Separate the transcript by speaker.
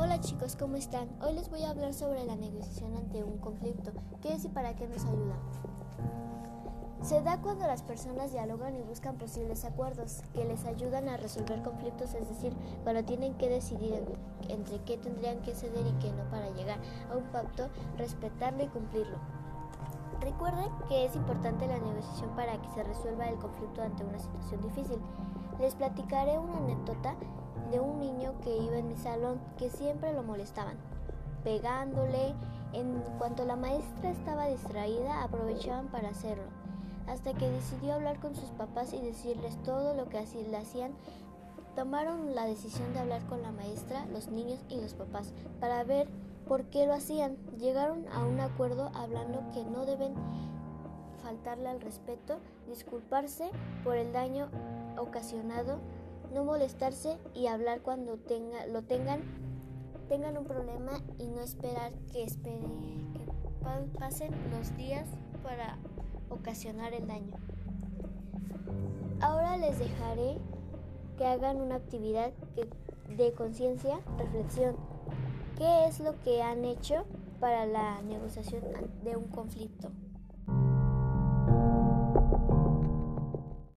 Speaker 1: Hola chicos, ¿cómo están? Hoy les voy a hablar sobre la negociación ante un conflicto, qué es y para qué nos ayuda. Se da cuando las personas dialogan y buscan posibles acuerdos que les ayudan a resolver conflictos, es decir, cuando tienen que decidir entre qué tendrían que ceder y qué no para llegar a un pacto, respetarlo y cumplirlo. Recuerden que es importante la negociación para que se resuelva el conflicto ante una situación difícil. Les platicaré una anécdota de un niño que iba en mi salón que siempre lo molestaban, pegándole. En cuanto la maestra estaba distraída, aprovechaban para hacerlo, hasta que decidió hablar con sus papás y decirles todo lo que así le hacían. Tomaron la decisión de hablar con la maestra, los niños y los papás para ver por qué lo hacían. Llegaron a un acuerdo hablando que no deben faltarle al respeto, disculparse por el daño ocasionado no molestarse y hablar cuando tenga, lo tengan, tengan un problema y no esperar que, que pasen los días para ocasionar el daño. Ahora les dejaré que hagan una actividad de conciencia, reflexión. ¿Qué es lo que han hecho para la negociación de un conflicto?